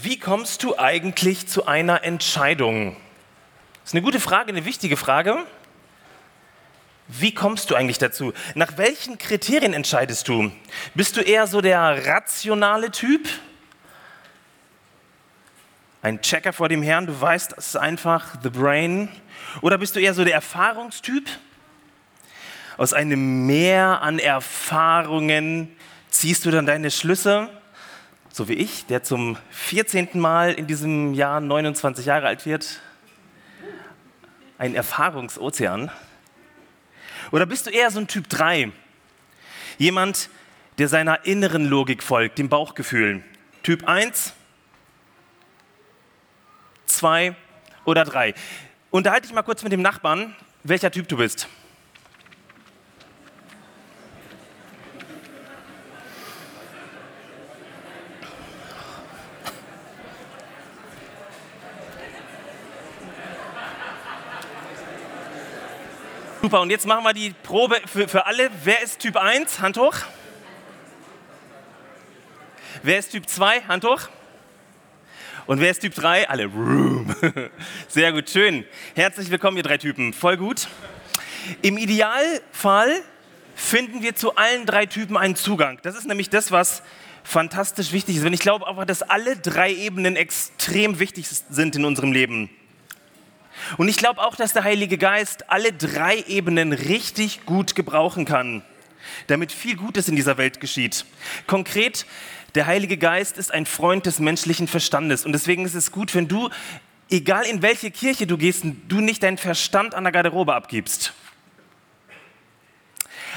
Wie kommst du eigentlich zu einer Entscheidung? Das ist eine gute Frage, eine wichtige Frage. Wie kommst du eigentlich dazu? Nach welchen Kriterien entscheidest du? Bist du eher so der rationale Typ? Ein Checker vor dem Herrn, du weißt, ist einfach the brain. Oder bist du eher so der Erfahrungstyp? Aus einem Meer an Erfahrungen ziehst du dann deine Schlüsse? So wie ich, der zum 14. Mal in diesem Jahr 29 Jahre alt wird, ein Erfahrungsozean? Oder bist du eher so ein Typ 3? Jemand, der seiner inneren Logik folgt, dem Bauchgefühl. Typ 1, 2 oder 3. Unterhalte dich mal kurz mit dem Nachbarn, welcher Typ du bist. Super, und jetzt machen wir die Probe für, für alle. Wer ist Typ 1? Hand hoch. Wer ist Typ 2? Hand hoch. Und wer ist Typ 3? Alle. Sehr gut, schön. Herzlich willkommen, ihr drei Typen. Voll gut. Im Idealfall finden wir zu allen drei Typen einen Zugang. Das ist nämlich das, was fantastisch wichtig ist. Und ich glaube auch, dass alle drei Ebenen extrem wichtig sind in unserem Leben. Und ich glaube auch, dass der Heilige Geist alle drei Ebenen richtig gut gebrauchen kann, damit viel Gutes in dieser Welt geschieht. Konkret, der Heilige Geist ist ein Freund des menschlichen Verstandes und deswegen ist es gut, wenn du, egal in welche Kirche du gehst, du nicht deinen Verstand an der Garderobe abgibst.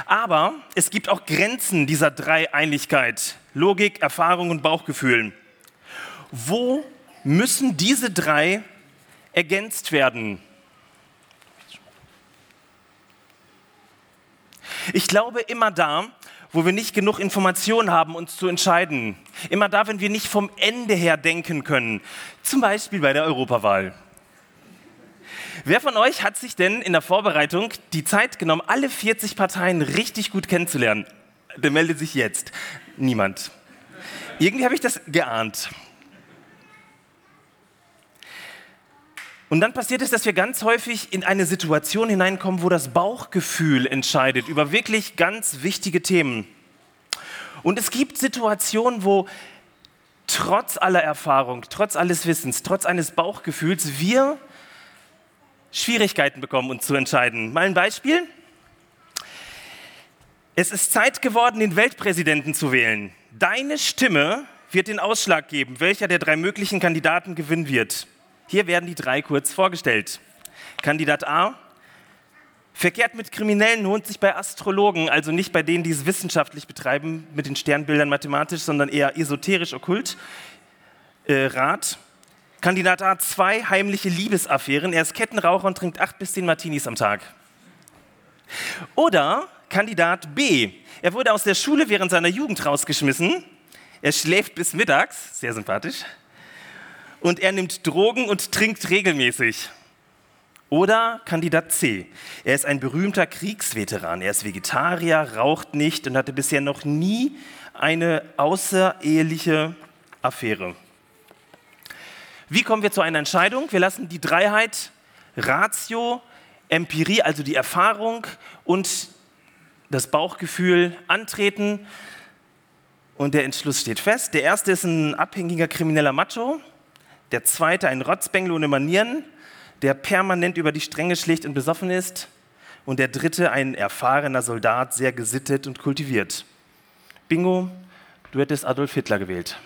Aber es gibt auch Grenzen dieser Dreieinigkeit, Logik, Erfahrung und Bauchgefühl. Wo müssen diese drei ergänzt werden. Ich glaube immer da, wo wir nicht genug Informationen haben, uns zu entscheiden. Immer da, wenn wir nicht vom Ende her denken können. Zum Beispiel bei der Europawahl. Wer von euch hat sich denn in der Vorbereitung die Zeit genommen, alle 40 Parteien richtig gut kennenzulernen? Der meldet sich jetzt. Niemand. Irgendwie habe ich das geahnt. Und dann passiert es, dass wir ganz häufig in eine Situation hineinkommen, wo das Bauchgefühl entscheidet über wirklich ganz wichtige Themen. Und es gibt Situationen, wo trotz aller Erfahrung, trotz alles Wissens, trotz eines Bauchgefühls wir Schwierigkeiten bekommen, uns zu entscheiden. Mal ein Beispiel. Es ist Zeit geworden, den Weltpräsidenten zu wählen. Deine Stimme wird den Ausschlag geben, welcher der drei möglichen Kandidaten gewinnen wird. Hier werden die drei kurz vorgestellt. Kandidat A verkehrt mit Kriminellen lohnt sich bei Astrologen, also nicht bei denen, die es wissenschaftlich betreiben, mit den Sternbildern mathematisch, sondern eher esoterisch okkult. Äh, Rat. Kandidat A, zwei heimliche Liebesaffären. Er ist Kettenraucher und trinkt acht bis zehn Martinis am Tag. Oder Kandidat B. Er wurde aus der Schule während seiner Jugend rausgeschmissen. Er schläft bis mittags, sehr sympathisch und er nimmt Drogen und trinkt regelmäßig. Oder Kandidat C. Er ist ein berühmter Kriegsveteran. Er ist Vegetarier, raucht nicht und hatte bisher noch nie eine außereheliche Affäre. Wie kommen wir zu einer Entscheidung? Wir lassen die Dreiheit Ratio, Empirie, also die Erfahrung und das Bauchgefühl antreten. Und der Entschluss steht fest. Der erste ist ein abhängiger krimineller Macho der zweite ein Rotzbengel ohne Manieren, der permanent über die Stränge schlicht und besoffen ist und der dritte ein erfahrener Soldat, sehr gesittet und kultiviert. Bingo, du hättest Adolf Hitler gewählt.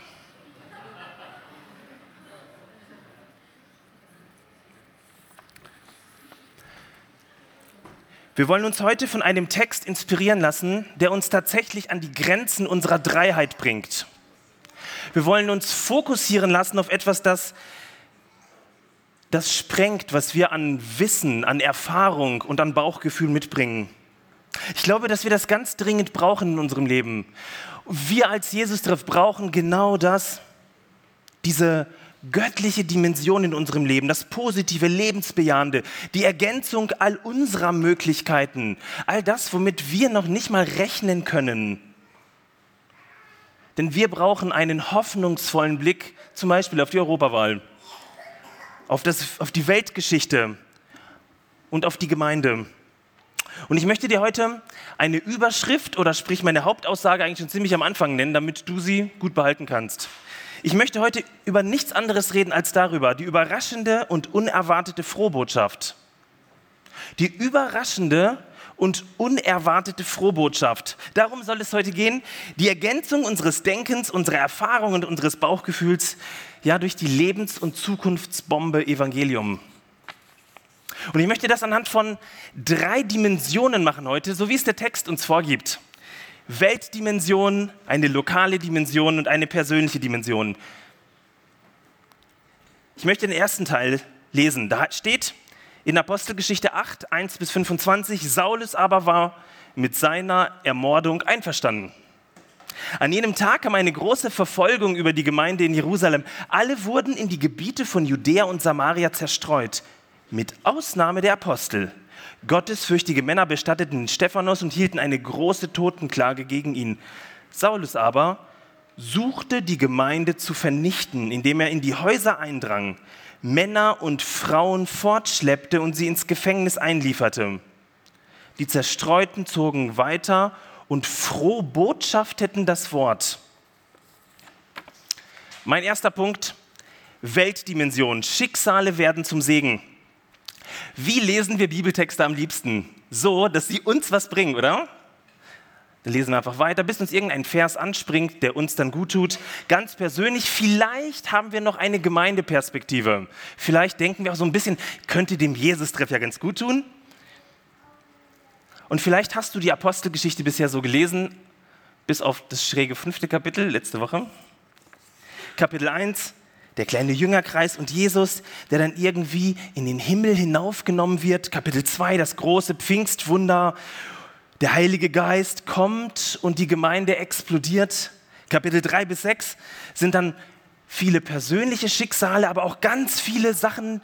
Wir wollen uns heute von einem Text inspirieren lassen, der uns tatsächlich an die Grenzen unserer Dreiheit bringt. Wir wollen uns fokussieren lassen auf etwas, das, das sprengt, was wir an Wissen, an Erfahrung und an Bauchgefühl mitbringen. Ich glaube, dass wir das ganz dringend brauchen in unserem Leben. Wir als Jesus-Treff brauchen genau das, diese göttliche Dimension in unserem Leben, das positive, lebensbejahende, die Ergänzung all unserer Möglichkeiten, all das, womit wir noch nicht mal rechnen können Denn wir brauchen einen hoffnungsvollen Blick zum Beispiel auf die Europawahl, auf, das, auf die Weltgeschichte und auf die Gemeinde. Und ich möchte dir heute eine Überschrift oder sprich meine Hauptaussage eigentlich schon ziemlich am Anfang nennen, damit du sie gut behalten kannst. Ich möchte heute über nichts anderes reden als darüber, die überraschende und unerwartete Frohbotschaft. Die überraschende und unerwartete Frohbotschaft. Darum soll es heute gehen, die Ergänzung unseres Denkens, unserer Erfahrungen und unseres Bauchgefühls ja durch die Lebens- und Zukunftsbombe Evangelium. Und ich möchte das anhand von drei Dimensionen machen heute, so wie es der Text uns vorgibt. Weltdimension, eine lokale Dimension und eine persönliche Dimension. Ich möchte den ersten Teil lesen. Da steht in Apostelgeschichte 8, 1 bis 25, Saulus aber war mit seiner Ermordung einverstanden. An jenem Tag kam eine große Verfolgung über die Gemeinde in Jerusalem. Alle wurden in die Gebiete von Judäa und Samaria zerstreut, mit Ausnahme der Apostel. Gottesfürchtige Männer bestatteten Stephanus und hielten eine große Totenklage gegen ihn. Saulus aber suchte die Gemeinde zu vernichten, indem er in die Häuser eindrang, Männer und Frauen fortschleppte und sie ins Gefängnis einlieferte. Die Zerstreuten zogen weiter und froh botschafteten das Wort. Mein erster Punkt, Weltdimension. Schicksale werden zum Segen. Wie lesen wir Bibeltexte am liebsten? So, dass sie uns was bringen, oder? Lesen wir einfach weiter, bis uns irgendein Vers anspringt, der uns dann gut tut. Ganz persönlich, vielleicht haben wir noch eine Gemeindeperspektive. Vielleicht denken wir auch so ein bisschen, könnte dem Jesus-Treff ja ganz gut tun. Und vielleicht hast du die Apostelgeschichte bisher so gelesen, bis auf das schräge fünfte Kapitel letzte Woche. Kapitel 1, der kleine Jüngerkreis und Jesus, der dann irgendwie in den Himmel hinaufgenommen wird. Kapitel 2, das große Pfingstwunder. Der Heilige Geist kommt und die Gemeinde explodiert. Kapitel 3 bis 6 sind dann viele persönliche Schicksale, aber auch ganz viele Sachen,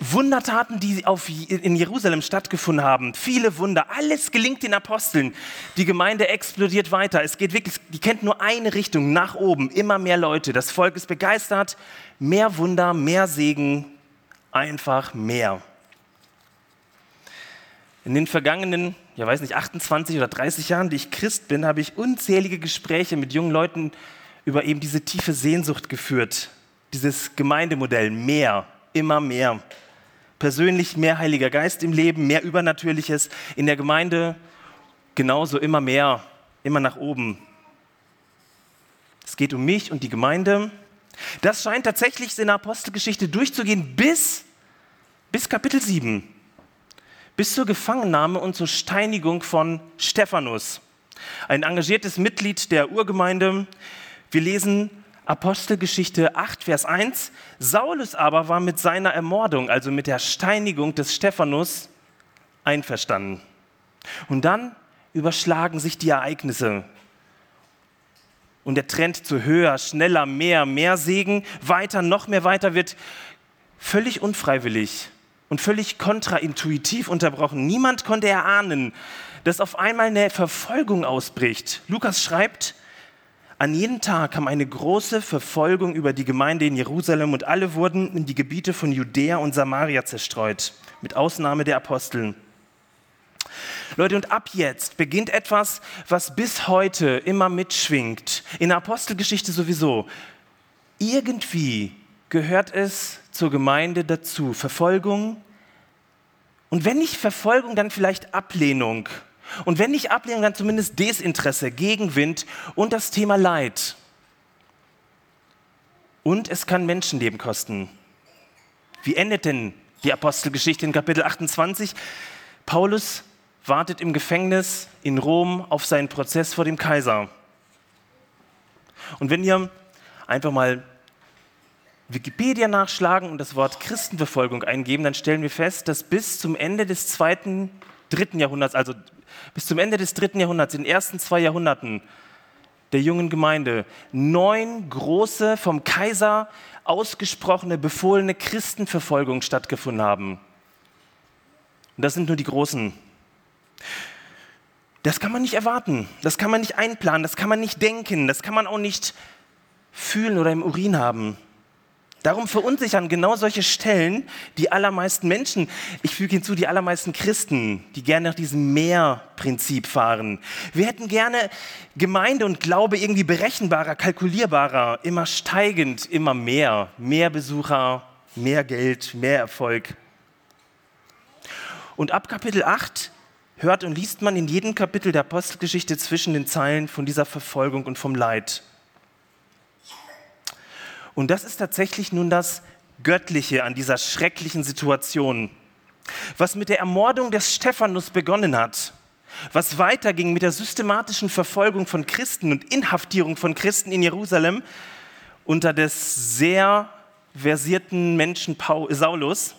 Wundertaten, die auf, in Jerusalem stattgefunden haben, viele Wunder, alles gelingt den Aposteln. Die Gemeinde explodiert weiter. Es geht wirklich, die kennt nur eine Richtung, nach oben, immer mehr Leute. Das Volk ist begeistert, mehr Wunder, mehr Segen, einfach mehr. In den vergangenen, ja weiß nicht, 28 oder 30 Jahren, die ich Christ bin, habe ich unzählige Gespräche mit jungen Leuten über eben diese tiefe Sehnsucht geführt. Dieses Gemeindemodell, mehr, immer mehr persönlich mehr Heiliger Geist im Leben, mehr Übernatürliches in der Gemeinde, genauso immer mehr, immer nach oben. Es geht um mich und die Gemeinde. Das scheint tatsächlich in der Apostelgeschichte durchzugehen bis, bis Kapitel 7, bis zur Gefangennahme und zur Steinigung von Stephanus, ein engagiertes Mitglied der Urgemeinde. Wir lesen Apostelgeschichte 8, Vers 1. Saulus aber war mit seiner Ermordung, also mit der Steinigung des Stephanus, einverstanden. Und dann überschlagen sich die Ereignisse. Und der Trend zu höher, schneller, mehr, mehr Segen, weiter, noch mehr weiter wird völlig unfreiwillig und völlig kontraintuitiv unterbrochen. Niemand konnte erahnen, dass auf einmal eine Verfolgung ausbricht. Lukas schreibt, an jedem Tag kam eine große Verfolgung über die Gemeinde in Jerusalem und alle wurden in die Gebiete von Judäa und Samaria zerstreut, mit Ausnahme der Aposteln. Leute, und ab jetzt beginnt etwas, was bis heute immer mitschwingt. In der Apostelgeschichte sowieso. Irgendwie gehört es zur Gemeinde dazu. Verfolgung. Und wenn nicht Verfolgung, dann vielleicht Ablehnung und wenn nicht Ablehnung, dann zumindest Desinteresse, Gegenwind und das Thema Leid. Und es kann Menschenleben kosten. Wie endet denn die Apostelgeschichte in Kapitel 28? Paulus wartet im Gefängnis in Rom auf seinen Prozess vor dem Kaiser. Und wenn ihr einfach mal Wikipedia nachschlagen und das Wort Christenverfolgung eingeben, dann stellen wir fest, dass bis zum Ende des zweiten, dritten Jahrhunderts, also bis zum Ende des dritten Jahrhunderts, in den ersten zwei Jahrhunderten der jungen Gemeinde, neun große, vom Kaiser ausgesprochene, befohlene Christenverfolgungen stattgefunden haben. Und das sind nur die großen. Das kann man nicht erwarten, das kann man nicht einplanen, das kann man nicht denken, das kann man auch nicht fühlen oder im Urin haben. Darum verunsichern genau solche Stellen die allermeisten Menschen, ich füge hinzu, die allermeisten Christen, die gerne nach diesem Mehr-Prinzip fahren. Wir hätten gerne Gemeinde und Glaube irgendwie berechenbarer, kalkulierbarer, immer steigend, immer mehr. Mehr Besucher, mehr Geld, mehr Erfolg. Und ab Kapitel 8 hört und liest man in jedem Kapitel der Apostelgeschichte zwischen den Zeilen von dieser Verfolgung und vom Leid. Und das ist tatsächlich nun das Göttliche an dieser schrecklichen Situation. Was mit der Ermordung des Stephanus begonnen hat, was weiterging mit der systematischen Verfolgung von Christen und Inhaftierung von Christen in Jerusalem unter des sehr versierten Menschen Paul, Saulus,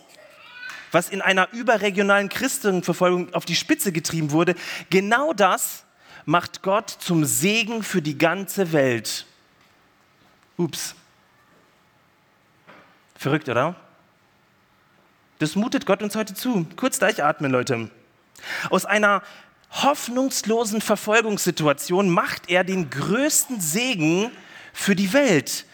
was in einer überregionalen Christenverfolgung auf die Spitze getrieben wurde, genau das macht Gott zum Segen für die ganze Welt. Ups. Verrückt, oder? Das mutet Gott uns heute zu. Kurz durchatmen, Leute. Aus einer hoffnungslosen Verfolgungssituation macht er den größten Segen für die Welt.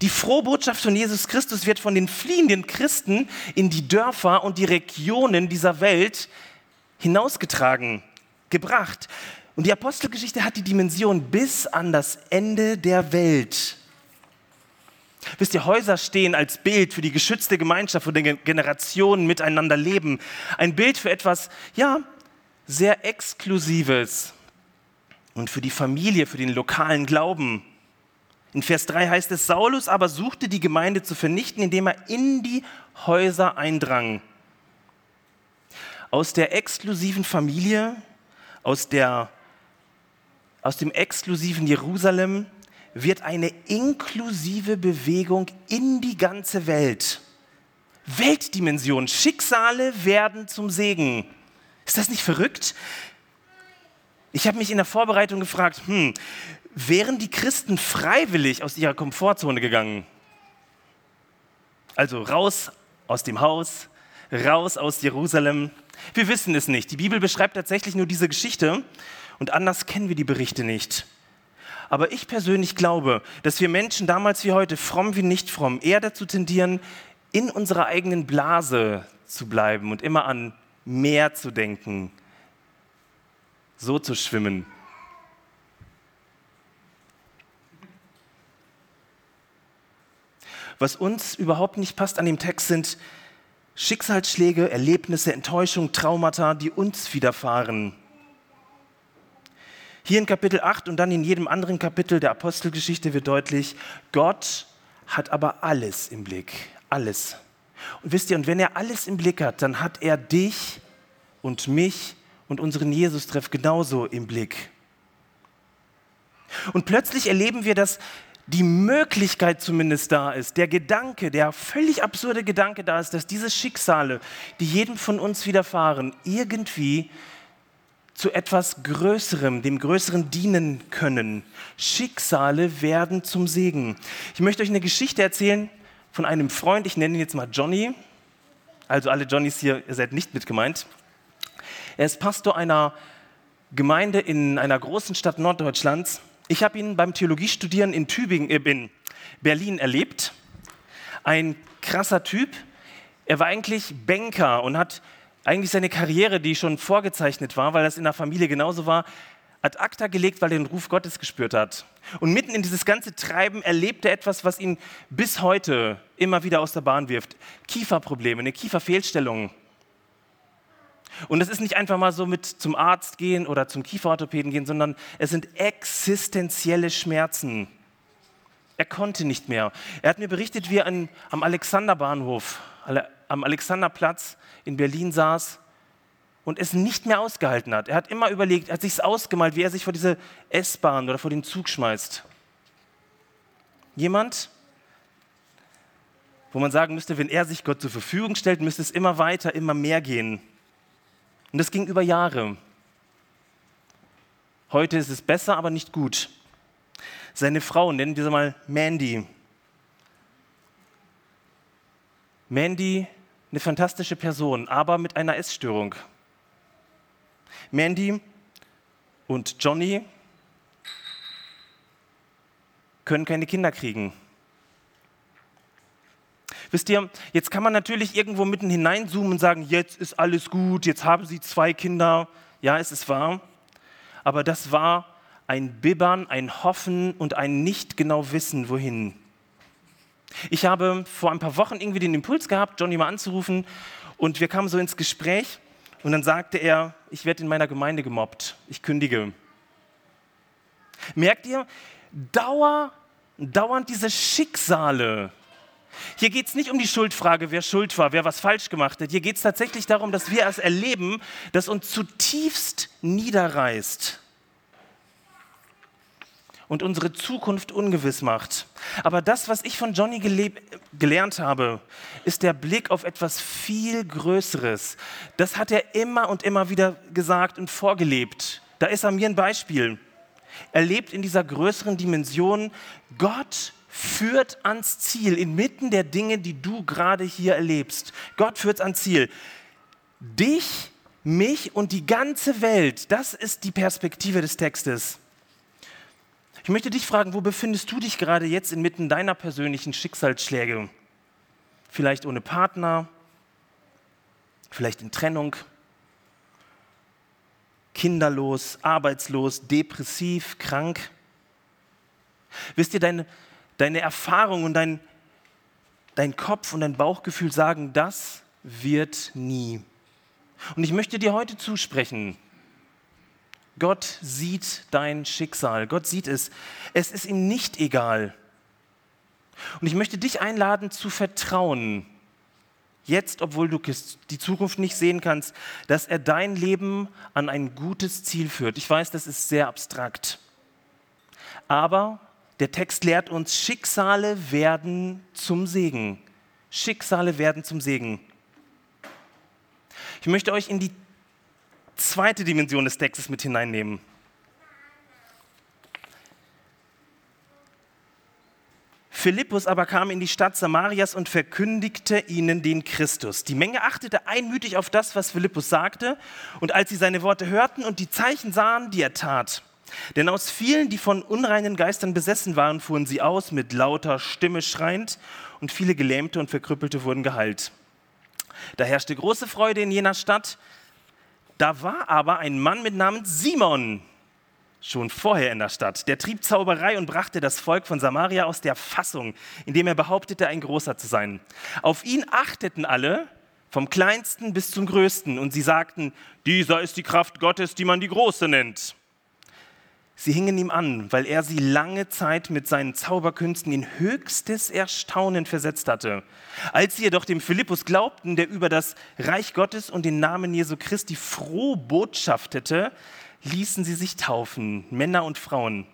Die frohe Botschaft von Jesus Christus wird von den fliehenden Christen in die Dörfer und die Regionen dieser Welt hinausgetragen, gebracht. Und die Apostelgeschichte hat die Dimension bis an das Ende der Welt. Wisst ihr, Häuser stehen als Bild für die geschützte Gemeinschaft, wo die Generationen miteinander leben. Ein Bild für etwas, ja, sehr Exklusives und für die Familie, für den lokalen Glauben. In Vers 3 heißt es, Saulus aber suchte die Gemeinde zu vernichten, indem er in die Häuser eindrang. Aus der exklusiven Familie, aus, der, aus dem exklusiven Jerusalem wird eine inklusive Bewegung in die ganze Welt. Weltdimension, Schicksale werden zum Segen. Ist das nicht verrückt? Ich habe mich in der Vorbereitung gefragt, hm, wären die Christen freiwillig aus ihrer Komfortzone gegangen? Also raus aus dem Haus, raus aus Jerusalem. Wir wissen es nicht. Die Bibel beschreibt tatsächlich nur diese Geschichte und anders kennen wir die Berichte nicht. Aber ich persönlich glaube, dass wir Menschen damals wie heute, fromm wie nicht fromm, eher dazu tendieren, in unserer eigenen Blase zu bleiben und immer an mehr zu denken, so zu schwimmen. Was uns überhaupt nicht passt an dem Text sind Schicksalsschläge, Erlebnisse, Enttäuschung, Traumata, die uns widerfahren. Hier in Kapitel 8 und dann in jedem anderen Kapitel der Apostelgeschichte wird deutlich, Gott hat aber alles im Blick, alles. Und wisst ihr, und wenn er alles im Blick hat, dann hat er dich und mich und unseren Jesus-Treff genauso im Blick. Und plötzlich erleben wir, dass die Möglichkeit zumindest da ist, der Gedanke, der völlig absurde Gedanke da ist, dass diese Schicksale, die jedem von uns widerfahren, irgendwie zu etwas Größerem, dem Größeren dienen können. Schicksale werden zum Segen. Ich möchte euch eine Geschichte erzählen von einem Freund, ich nenne ihn jetzt mal Johnny. Also alle Johnnys hier, ihr seid nicht mit gemeint. Er ist Pastor einer Gemeinde in einer großen Stadt Norddeutschlands ich habe ihn beim Theologiestudieren in Tübingen, äh, in Berlin erlebt. Ein krasser Typ. Er war eigentlich Banker und hat eigentlich seine Karriere, die schon vorgezeichnet war, weil das in der Familie genauso war, ad acta gelegt, weil er den Ruf Gottes gespürt hat. Und mitten in dieses ganze Treiben erlebt er etwas, was ihn bis heute immer wieder aus der Bahn wirft. Kieferprobleme, eine Kieferfehlstellung. Und es ist nicht einfach mal so mit zum Arzt gehen oder zum Kieferorthopäden gehen, sondern es sind existenzielle Schmerzen. Er konnte nicht mehr. Er hat mir berichtet, wie er am Alexanderbahnhof, am Alexanderplatz in Berlin saß und es nicht mehr ausgehalten hat. Er hat immer überlegt, er hat sich ausgemalt, wie er sich vor diese S-Bahn oder vor den Zug schmeißt. Jemand, wo man sagen müsste, wenn er sich Gott zur Verfügung stellt, müsste es immer weiter, immer mehr gehen. Und das ging über Jahre. Heute ist es besser, aber nicht gut. Seine Frau, nennen wir sie mal Mandy. Mandy, eine fantastische Person, aber mit einer Essstörung. Mandy und Johnny können keine Kinder kriegen. Wisst ihr, jetzt kann man natürlich irgendwo mitten hineinzoomen und sagen, jetzt ist alles gut, jetzt haben sie zwei Kinder. Ja, es ist wahr. Aber das war ein Bibbern, ein Hoffen und ein nicht genau wissen, wohin. Ich habe vor ein paar Wochen irgendwie den Impuls gehabt, Johnny mal anzurufen und wir kamen so ins Gespräch und dann sagte er, ich werde in meiner Gemeinde gemobbt, ich kündige. Merkt ihr, Dauer, dauernd diese Schicksale. Hier geht es nicht um die Schuldfrage, wer schuld war, wer was falsch gemacht hat. Hier geht es tatsächlich darum, dass wir es erleben, das uns zutiefst niederreißt und unsere Zukunft ungewiss macht. Aber das, was ich von Johnny gelernt habe, ist der Blick auf etwas viel Größeres. Das hat er immer und immer wieder gesagt und vorgelebt. Da ist er mir ein Beispiel. Er lebt in dieser größeren Dimension. Gott führt ans Ziel, inmitten der Dinge, die du gerade hier erlebst. Gott führt ans Ziel. Dich, mich und die ganze Welt, das ist die Perspektive des Textes. Ich möchte dich fragen, wo befindest du dich gerade jetzt inmitten deiner persönlichen Schicksalsschläge? Vielleicht ohne Partner, vielleicht in Trennung, kinderlos, arbeitslos, depressiv, krank. Wisst ihr, deine, deine Erfahrung und dein, dein Kopf und dein Bauchgefühl sagen, das wird nie. Und ich möchte dir heute zusprechen, Gott sieht dein Schicksal. Gott sieht es. Es ist ihm nicht egal. Und ich möchte dich einladen zu vertrauen, jetzt, obwohl du die Zukunft nicht sehen kannst, dass er dein Leben an ein gutes Ziel führt. Ich weiß, das ist sehr abstrakt. Aber der Text lehrt uns, Schicksale werden zum Segen. Schicksale werden zum Segen. Ich möchte euch in die zweite Dimension des Textes mit hineinnehmen. Philippus aber kam in die Stadt Samarias und verkündigte ihnen den Christus. Die Menge achtete einmütig auf das, was Philippus sagte, und als sie seine Worte hörten und die Zeichen sahen, die er tat, denn aus vielen, die von unreinen Geistern besessen waren, fuhren sie aus, mit lauter Stimme schreiend, und viele Gelähmte und Verkrüppelte wurden geheilt. Da herrschte große Freude in jener Stadt, da war aber ein Mann mit Namen Simon schon vorher in der Stadt. Der trieb Zauberei und brachte das Volk von Samaria aus der Fassung, indem er behauptete, ein Großer zu sein. Auf ihn achteten alle, vom kleinsten bis zum größten, und sie sagten, dieser ist die Kraft Gottes, die man die Große nennt. Sie hingen ihm an, weil er sie lange Zeit mit seinen Zauberkünsten in höchstes Erstaunen versetzt hatte. Als sie jedoch dem Philippus glaubten, der über das Reich Gottes und den Namen Jesu Christi froh botschaftete, ließen sie sich taufen, Männer und Frauen.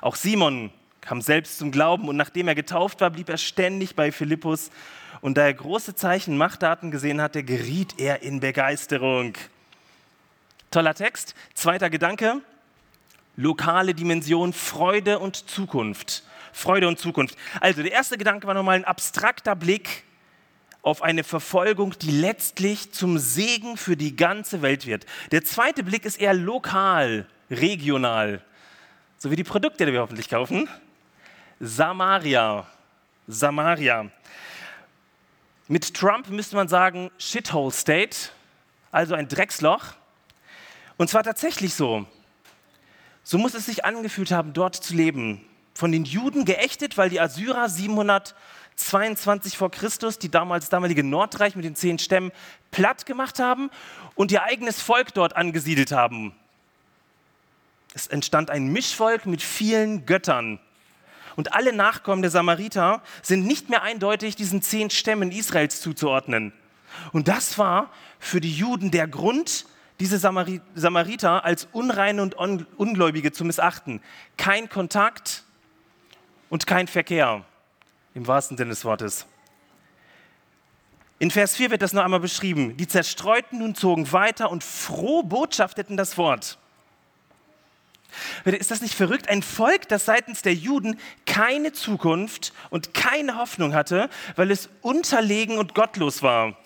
Auch Simon kam selbst zum Glauben und nachdem er getauft war, blieb er ständig bei Philippus. Und da er große Zeichen, Machtdaten gesehen hatte, geriet er in Begeisterung. Toller Text. Zweiter Gedanke lokale Dimension Freude und Zukunft. Freude und Zukunft. Also der erste Gedanke war nochmal ein abstrakter Blick auf eine Verfolgung, die letztlich zum Segen für die ganze Welt wird. Der zweite Blick ist eher lokal, regional, so wie die Produkte, die wir hoffentlich kaufen. Samaria. Samaria. Mit Trump müsste man sagen Shithole State, also ein Drecksloch. Und zwar tatsächlich so. So muss es sich angefühlt haben, dort zu leben. Von den Juden geächtet, weil die Assyrer 722 vor Christus die damals damalige Nordreich mit den zehn Stämmen platt gemacht haben und ihr eigenes Volk dort angesiedelt haben. Es entstand ein Mischvolk mit vielen Göttern. Und alle Nachkommen der Samariter sind nicht mehr eindeutig diesen zehn Stämmen Israels zuzuordnen. Und das war für die Juden der Grund, diese Samariter als Unreine und Ungläubige zu missachten. Kein Kontakt und kein Verkehr, im wahrsten Sinne des Wortes. In Vers 4 wird das noch einmal beschrieben. Die Zerstreuten nun zogen weiter und froh botschafteten das Wort. Ist das nicht verrückt? Ein Volk, das seitens der Juden keine Zukunft und keine Hoffnung hatte, weil es unterlegen und gottlos war.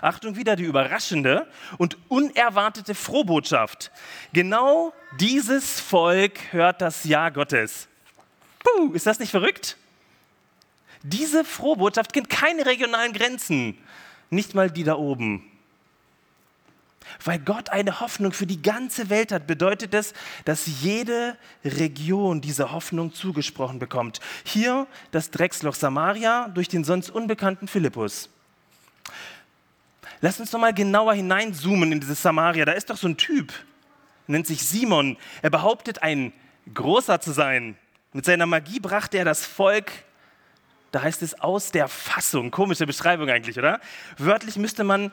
Achtung wieder, die überraschende und unerwartete Frohbotschaft. Genau dieses Volk hört das Ja Gottes. Puh, ist das nicht verrückt? Diese Frohbotschaft kennt keine regionalen Grenzen, nicht mal die da oben. Weil Gott eine Hoffnung für die ganze Welt hat, bedeutet es, dass jede Region diese Hoffnung zugesprochen bekommt. Hier das Drecksloch Samaria durch den sonst unbekannten Philippus. Lass uns noch mal genauer hineinzoomen in dieses Samaria. Da ist doch so ein Typ, nennt sich Simon. Er behauptet, ein Großer zu sein. Mit seiner Magie brachte er das Volk, da heißt es aus der Fassung. Komische Beschreibung eigentlich, oder? Wörtlich müsste man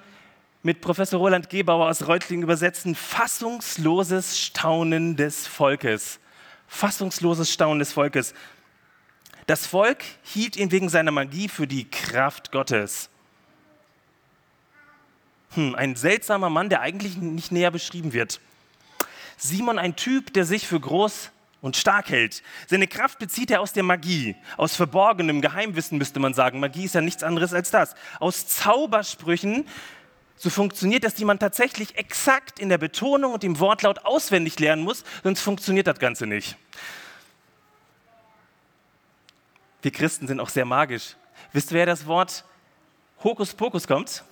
mit Professor Roland Gebauer aus Reutlingen übersetzen, fassungsloses Staunen des Volkes. Fassungsloses Staunen des Volkes. Das Volk hielt ihn wegen seiner Magie für die Kraft Gottes. Hm, ein seltsamer Mann, der eigentlich nicht näher beschrieben wird. Simon, ein Typ, der sich für groß und stark hält. Seine Kraft bezieht er aus der Magie, aus verborgenem Geheimwissen müsste man sagen. Magie ist ja nichts anderes als das. Aus Zaubersprüchen, so funktioniert das, die man tatsächlich exakt in der Betonung und im Wortlaut auswendig lernen muss, sonst funktioniert das Ganze nicht. Wir Christen sind auch sehr magisch. Wisst ihr, wer das Wort Hokuspokus kommt?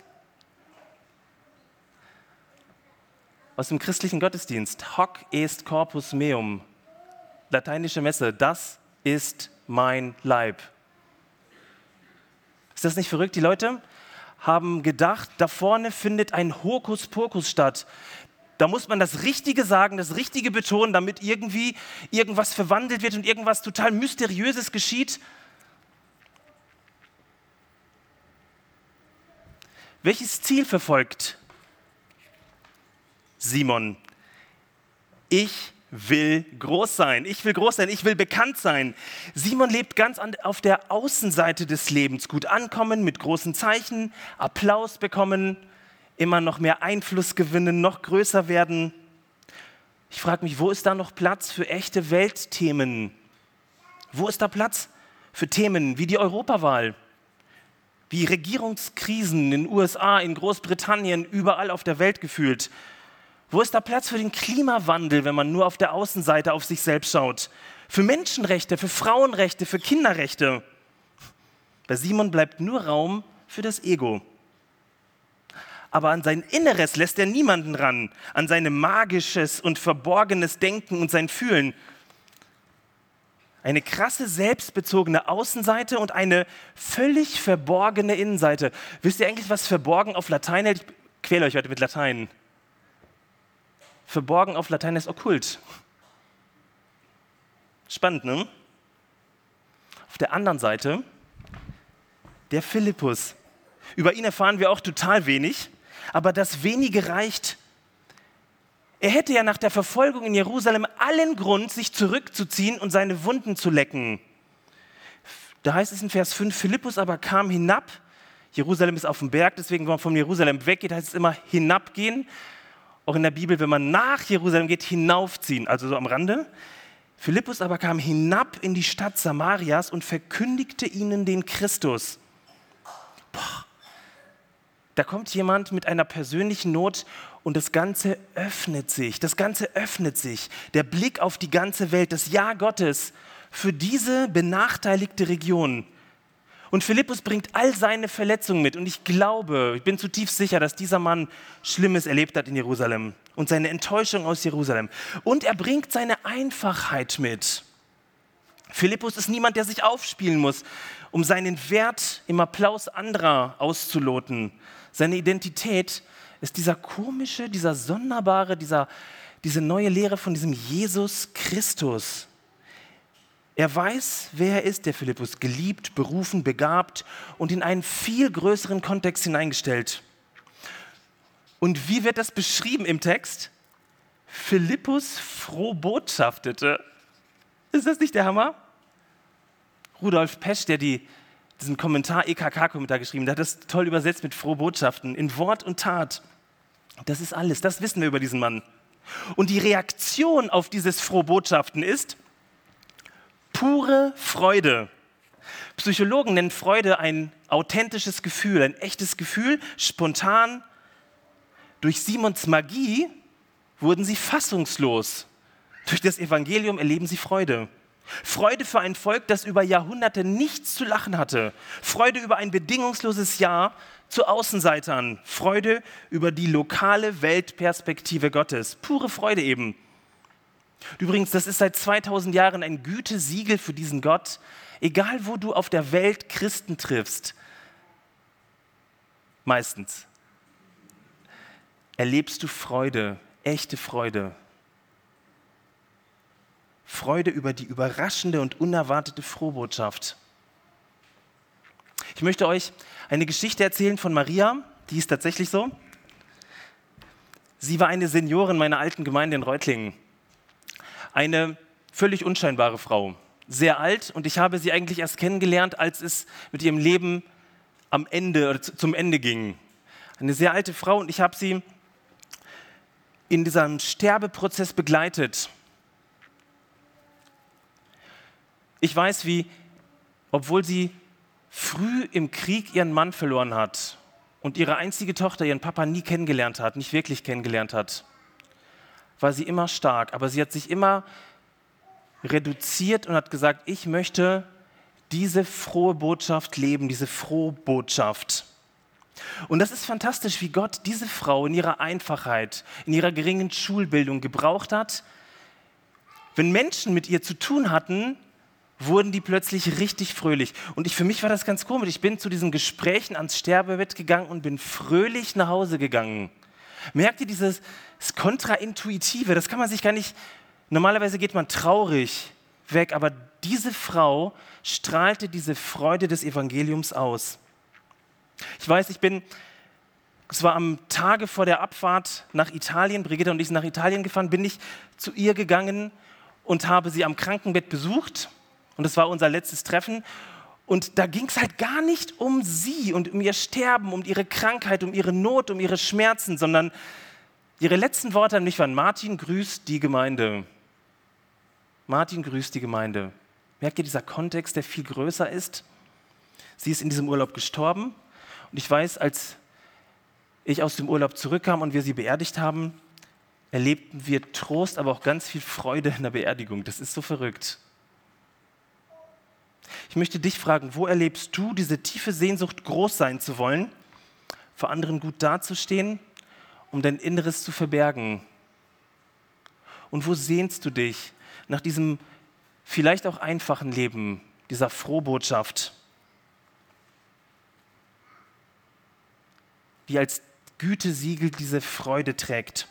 Aus dem christlichen Gottesdienst. Hoc est corpus meum. Lateinische Messe. Das ist mein Leib. Ist das nicht verrückt? Die Leute haben gedacht, da vorne findet ein Hokuspokus statt. Da muss man das Richtige sagen, das Richtige betonen, damit irgendwie irgendwas verwandelt wird und irgendwas total Mysteriöses geschieht. Welches Ziel verfolgt Simon? Ich will groß sein. Ich will groß sein. Ich will bekannt sein. Simon lebt ganz auf der Außenseite des Lebens. Gut ankommen, mit großen Zeichen, Applaus bekommen, immer noch mehr Einfluss gewinnen, noch größer werden. Ich frage mich, wo ist da noch Platz für echte Weltthemen? Wo ist da Platz für Themen wie die Europawahl? Wie Regierungskrisen in den USA, in Großbritannien, überall auf der Welt gefühlt? Wo ist da Platz für den Klimawandel, wenn man nur auf der Außenseite auf sich selbst schaut? Für Menschenrechte, für Frauenrechte, für Kinderrechte. Bei Simon bleibt nur Raum für das Ego. Aber an sein Inneres lässt er niemanden ran, an sein magisches und verborgenes Denken und sein Fühlen. Eine krasse selbstbezogene Außenseite und eine völlig verborgene Innenseite. Wisst ihr eigentlich, was verborgen auf Latein hält? Ich quäle euch heute mit Latein. Verborgen auf Latein ist okkult. Spannend, ne? Auf der anderen Seite der Philippus. Über ihn erfahren wir auch total wenig, aber das wenige reicht. Er hätte ja nach der Verfolgung in Jerusalem allen Grund, sich zurückzuziehen und seine Wunden zu lecken. Da heißt es in Vers 5, Philippus aber kam hinab. Jerusalem ist auf dem Berg, deswegen, wenn man von Jerusalem weggeht, heißt es immer hinabgehen auch in der Bibel, wenn man nach Jerusalem geht, hinaufziehen, also so am Rande. Philippus aber kam hinab in die Stadt Samarias und verkündigte ihnen den Christus. Boah. Da kommt jemand mit einer persönlichen Not und das Ganze öffnet sich. Das Ganze öffnet sich. Der Blick auf die ganze Welt, das Ja Gottes für diese benachteiligte Region. Und Philippus bringt all seine Verletzungen mit. Und ich glaube, ich bin zutiefst sicher, dass dieser Mann Schlimmes erlebt hat in Jerusalem und seine Enttäuschung aus Jerusalem. Und er bringt seine Einfachheit mit. Philippus ist niemand, der sich aufspielen muss, um seinen Wert im Applaus anderer auszuloten. Seine Identität ist dieser komische, dieser sonderbare, dieser, diese neue Lehre von diesem Jesus Christus. Er weiß, wer er ist, der Philippus, geliebt, berufen, begabt und in einen viel größeren Kontext hineingestellt. Und wie wird das beschrieben im Text? Philippus froh botschaftete. Ist das nicht der Hammer? Rudolf Pesch, der die, diesen Kommentar, EKK-Kommentar geschrieben hat, hat das toll übersetzt mit froh Botschaften in Wort und Tat. Das ist alles, das wissen wir über diesen Mann. Und die Reaktion auf dieses froh Botschaften ist, pure Freude. Psychologen nennen Freude ein authentisches Gefühl, ein echtes Gefühl, spontan. Durch Simons Magie wurden sie fassungslos. Durch das Evangelium erleben sie Freude. Freude für ein Volk, das über Jahrhunderte nichts zu lachen hatte. Freude über ein bedingungsloses Ja zu Außenseitern. Freude über die lokale Weltperspektive Gottes. Pure Freude eben. Übrigens, das ist seit 2000 Jahren ein Gütesiegel für diesen Gott. Egal, wo du auf der Welt Christen triffst, meistens, erlebst du Freude, echte Freude. Freude über die überraschende und unerwartete Frohbotschaft. Ich möchte euch eine Geschichte erzählen von Maria, die ist tatsächlich so. Sie war eine Seniorin meiner alten Gemeinde in Reutlingen. Eine völlig unscheinbare Frau, sehr alt und ich habe sie eigentlich erst kennengelernt, als es mit ihrem Leben am Ende zum Ende ging. Eine sehr alte Frau und ich habe sie in diesem Sterbeprozess begleitet. Ich weiß, wie, obwohl sie früh im Krieg ihren Mann verloren hat und ihre einzige Tochter ihren Papa nie kennengelernt hat, nicht wirklich kennengelernt hat, war sie immer stark. Aber sie hat sich immer reduziert und hat gesagt, ich möchte diese frohe Botschaft leben, diese frohe Botschaft. Und das ist fantastisch, wie Gott diese Frau in ihrer Einfachheit, in ihrer geringen Schulbildung gebraucht hat. Wenn Menschen mit ihr zu tun hatten, wurden die plötzlich richtig fröhlich. Und ich, für mich war das ganz komisch. Ich bin zu diesen Gesprächen ans Sterbebett gegangen und bin fröhlich nach Hause gegangen. Merkt ihr dieses Kontraintuitive? Das kann man sich gar nicht. Normalerweise geht man traurig weg, aber diese Frau strahlte diese Freude des Evangeliums aus. Ich weiß, ich bin, es war am Tage vor der Abfahrt nach Italien, Brigitte und ich sind nach Italien gefahren, bin ich zu ihr gegangen und habe sie am Krankenbett besucht und das war unser letztes Treffen. Und da ging es halt gar nicht um sie und um ihr Sterben, um ihre Krankheit, um ihre Not, um ihre Schmerzen, sondern ihre letzten Worte an mich waren, Martin grüßt die Gemeinde. Martin grüßt die Gemeinde. Merkt ihr dieser Kontext, der viel größer ist? Sie ist in diesem Urlaub gestorben und ich weiß, als ich aus dem Urlaub zurückkam und wir sie beerdigt haben, erlebten wir Trost, aber auch ganz viel Freude in der Beerdigung. Das ist so verrückt. Ich möchte dich fragen, wo erlebst du diese tiefe Sehnsucht, groß sein zu wollen, vor anderen gut dazustehen, um dein Inneres zu verbergen? Und wo sehnst du dich nach diesem vielleicht auch einfachen Leben, dieser Frohbotschaft, die als Gütesiegel diese Freude trägt?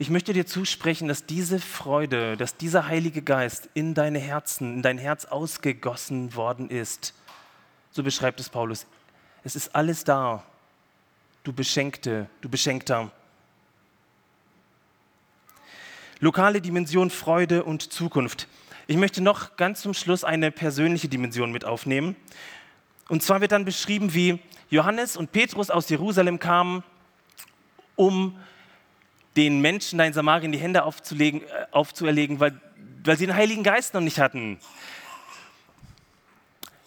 Ich möchte dir zusprechen, dass diese Freude, dass dieser Heilige Geist in deine Herzen, in dein Herz ausgegossen worden ist. So beschreibt es Paulus. Es ist alles da. Du Beschenkte, du Beschenkter. Lokale Dimension Freude und Zukunft. Ich möchte noch ganz zum Schluss eine persönliche Dimension mit aufnehmen. Und zwar wird dann beschrieben, wie Johannes und Petrus aus Jerusalem kamen, um den Menschen da in Samarien die Hände aufzulegen, äh, aufzuerlegen, weil, weil sie den Heiligen Geist noch nicht hatten.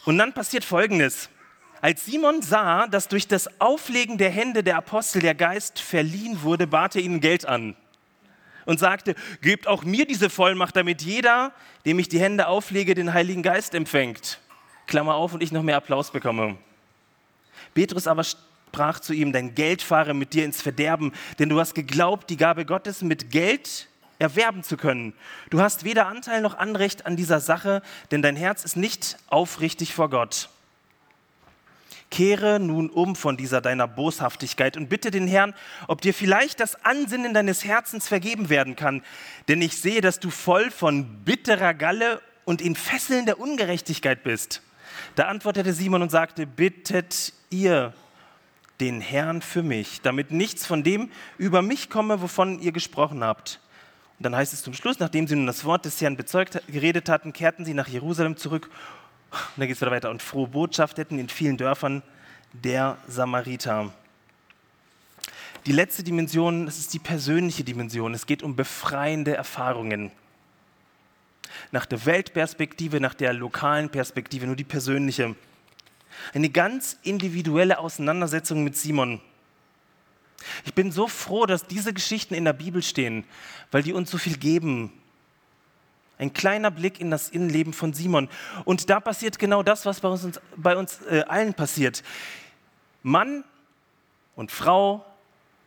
Und dann passiert Folgendes. Als Simon sah, dass durch das Auflegen der Hände der Apostel der Geist verliehen wurde, bat er ihnen Geld an und sagte, gebt auch mir diese Vollmacht, damit jeder, dem ich die Hände auflege, den Heiligen Geist empfängt. Klammer auf und ich noch mehr Applaus bekomme. Petrus aber sprach zu ihm, dein Geld fahre mit dir ins Verderben, denn du hast geglaubt, die Gabe Gottes mit Geld erwerben zu können. Du hast weder Anteil noch Anrecht an dieser Sache, denn dein Herz ist nicht aufrichtig vor Gott. Kehre nun um von dieser deiner Boshaftigkeit und bitte den Herrn, ob dir vielleicht das Ansinnen deines Herzens vergeben werden kann. Denn ich sehe, dass du voll von bitterer Galle und in Fesseln der Ungerechtigkeit bist. Da antwortete Simon und sagte, bittet ihr den Herrn für mich, damit nichts von dem über mich komme, wovon ihr gesprochen habt. Und dann heißt es zum Schluss, nachdem sie nun das Wort des Herrn bezeugt, geredet hatten, kehrten sie nach Jerusalem zurück. Und dann geht es wieder weiter. Und frohe Botschaft hätten in vielen Dörfern der Samariter. Die letzte Dimension, das ist die persönliche Dimension. Es geht um befreiende Erfahrungen. nach der Weltperspektive, nach der lokalen Perspektive, nur die persönliche. Eine ganz individuelle Auseinandersetzung mit Simon. Ich bin so froh, dass diese Geschichten in der Bibel stehen, weil die uns so viel geben. Ein kleiner Blick in das Innenleben von Simon. Und da passiert genau das, was bei uns, bei uns äh, allen passiert. Mann und Frau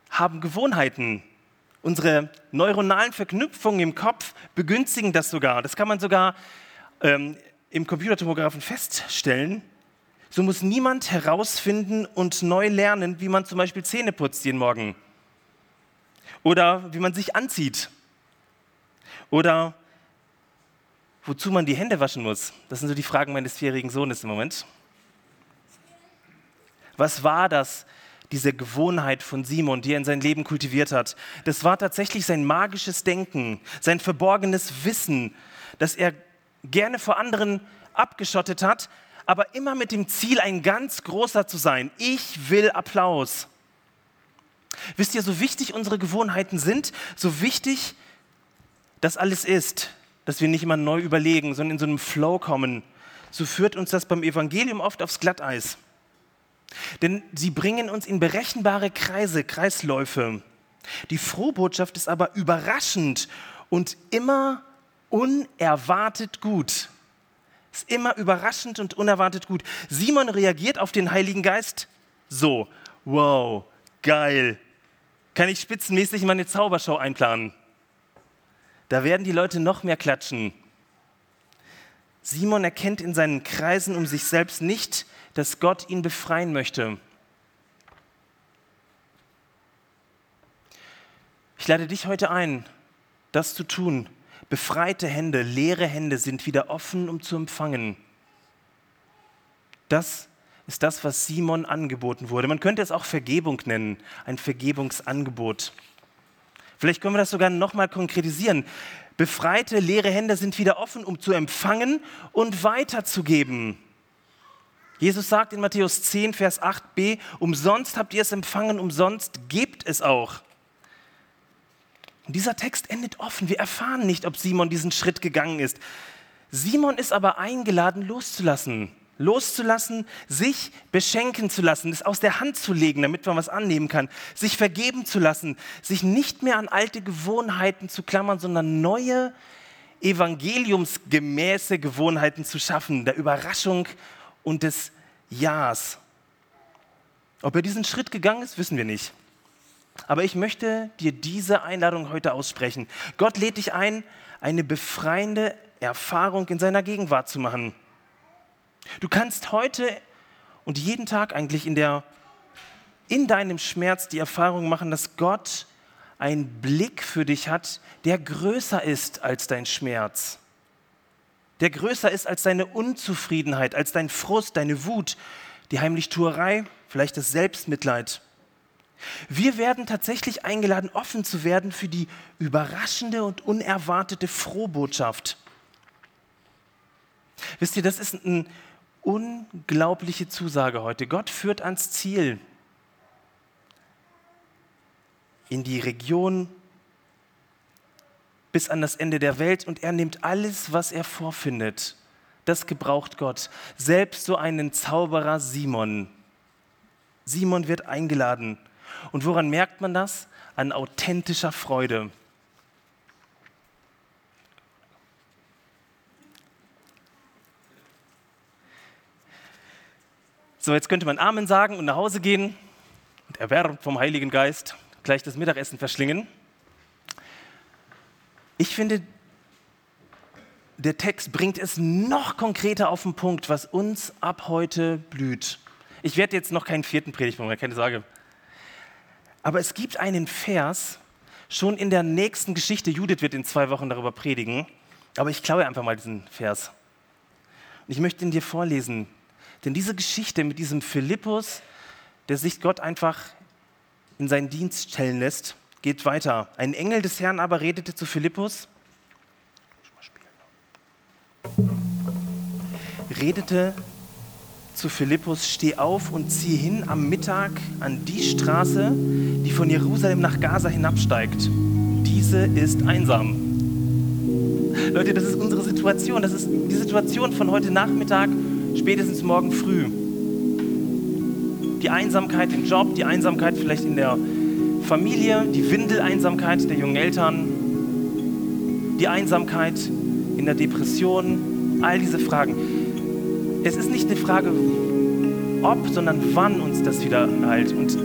haben Gewohnheiten. Unsere neuronalen Verknüpfungen im Kopf begünstigen das sogar. Das kann man sogar ähm, im Computertomographen feststellen. So muss niemand herausfinden und neu lernen, wie man zum Beispiel Zähne putzt jeden Morgen. Oder wie man sich anzieht. Oder wozu man die Hände waschen muss. Das sind so die Fragen meines vierjährigen Sohnes im Moment. Was war das, diese Gewohnheit von Simon, die er in sein Leben kultiviert hat? Das war tatsächlich sein magisches Denken, sein verborgenes Wissen, das er gerne vor anderen abgeschottet hat, aber immer mit dem Ziel, ein ganz großer zu sein. Ich will Applaus. Wisst ihr, so wichtig unsere Gewohnheiten sind, so wichtig das alles ist, dass wir nicht immer neu überlegen, sondern in so einem Flow kommen, so führt uns das beim Evangelium oft aufs Glatteis. Denn sie bringen uns in berechenbare Kreise, Kreisläufe. Die Frohbotschaft ist aber überraschend und immer unerwartet gut. Ist immer überraschend und unerwartet gut. Simon reagiert auf den Heiligen Geist so: Wow, geil. Kann ich spitzenmäßig meine Zaubershow einplanen? Da werden die Leute noch mehr klatschen. Simon erkennt in seinen Kreisen um sich selbst nicht, dass Gott ihn befreien möchte. Ich lade dich heute ein, das zu tun, Befreite Hände, leere Hände sind wieder offen, um zu empfangen. Das ist das, was Simon angeboten wurde. Man könnte es auch Vergebung nennen, ein Vergebungsangebot. Vielleicht können wir das sogar nochmal konkretisieren. Befreite, leere Hände sind wieder offen, um zu empfangen und weiterzugeben. Jesus sagt in Matthäus 10, Vers 8b, umsonst habt ihr es empfangen, umsonst gebt es auch. Und dieser Text endet offen. Wir erfahren nicht, ob Simon diesen Schritt gegangen ist. Simon ist aber eingeladen, loszulassen. Loszulassen, sich beschenken zu lassen, es aus der Hand zu legen, damit man was annehmen kann, sich vergeben zu lassen, sich nicht mehr an alte Gewohnheiten zu klammern, sondern neue, evangeliumsgemäße Gewohnheiten zu schaffen, der Überraschung und des Ja's. Ob er diesen Schritt gegangen ist, wissen wir nicht. Aber ich möchte dir diese Einladung heute aussprechen. Gott lädt dich ein, eine befreiende Erfahrung in seiner Gegenwart zu machen. Du kannst heute und jeden Tag eigentlich in, der, in deinem Schmerz die Erfahrung machen, dass Gott einen Blick für dich hat, der größer ist als dein Schmerz. Der größer ist als deine Unzufriedenheit, als dein Frust, deine Wut, die Heimlichtuerei, vielleicht das Selbstmitleid. Wir werden tatsächlich eingeladen, offen zu werden für die überraschende und unerwartete Frohbotschaft. Wisst ihr, das ist eine unglaubliche Zusage heute. Gott führt ans Ziel, in die Region bis an das Ende der Welt und er nimmt alles, was er vorfindet. Das gebraucht Gott. Selbst so einen Zauberer Simon. Simon wird eingeladen und woran merkt man das? An authentischer Freude. So, jetzt könnte man Amen sagen und nach Hause gehen und erwärmt vom Heiligen Geist gleich das Mittagessen verschlingen. Ich finde, der Text bringt es noch konkreter auf den Punkt, was uns ab heute blüht. Ich werde jetzt noch keinen vierten Predigt machen, keine Sorge. Aber es gibt einen Vers, schon in der nächsten Geschichte, Judith wird in zwei Wochen darüber predigen, aber ich klaue einfach mal diesen Vers. Und ich möchte ihn dir vorlesen, denn diese Geschichte mit diesem Philippus, der sich Gott einfach in seinen Dienst stellen lässt, geht weiter. Ein Engel des Herrn aber redete zu Philippus, redete zu Philippus, steh auf und zieh hin am Mittag an die Straße, die von Jerusalem nach Gaza hinabsteigt. Diese ist einsam. Leute, das ist unsere Situation. Das ist die Situation von heute Nachmittag, spätestens morgen früh. Die Einsamkeit im Job, die Einsamkeit vielleicht in der Familie, die Windeleinsamkeit der jungen Eltern, die Einsamkeit in der Depression, all diese Fragen. Es ist nicht eine Frage, ob, sondern wann uns das wieder heilt. Und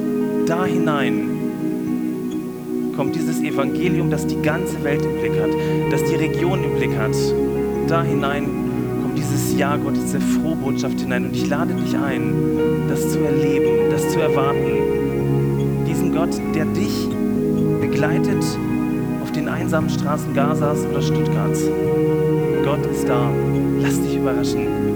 da hinein kommt dieses Evangelium, das die ganze Welt im Blick hat, das die Region im Blick hat. Da hinein kommt dieses Ja Gottes, diese frohe Botschaft hinein. Und ich lade dich ein, das zu erleben, das zu erwarten. Diesen Gott, der dich begleitet auf den einsamen Straßen Gazas oder Stuttgarts. Gott ist da. Lass dich überraschen.